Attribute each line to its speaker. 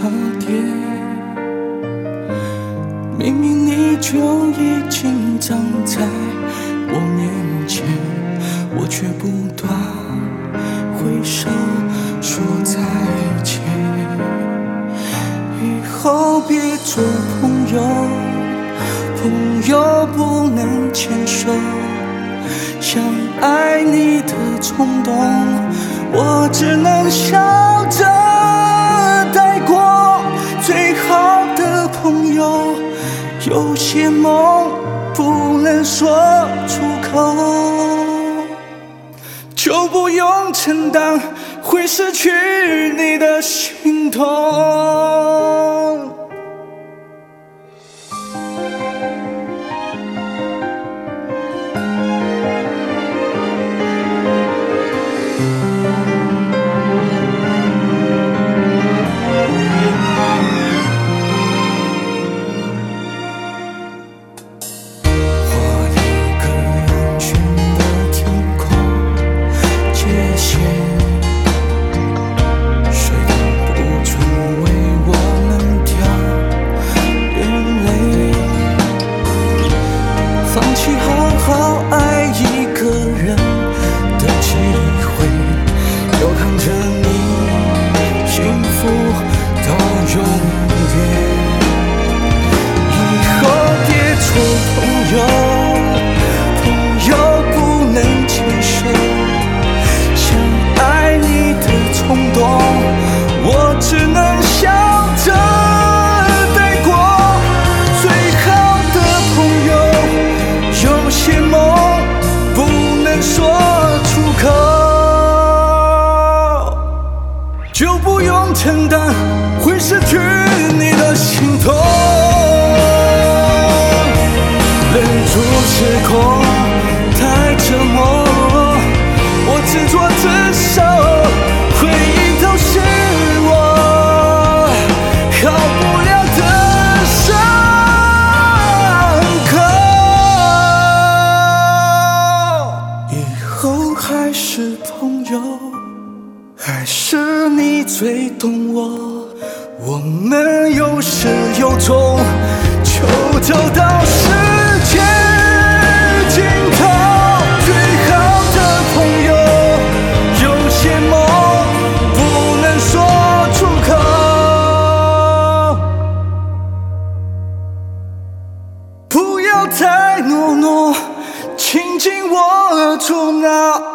Speaker 1: 叉点。明明你就已经站在我面前，我却不断挥手说再见。以后别做朋友，朋友不能牵手。想爱你的冲动，我只能笑有些梦不能说出口，就不用承担会失去你的心痛。承担会失去你的心痛。忍住失控太折磨，我自作自受，回忆都是我好不了的伤口。以后还是朋友。还是你最懂我，我们有始有终，就走到世界尽头。最好的朋友，有些梦不能说出口，不要太懦弱，请紧握住那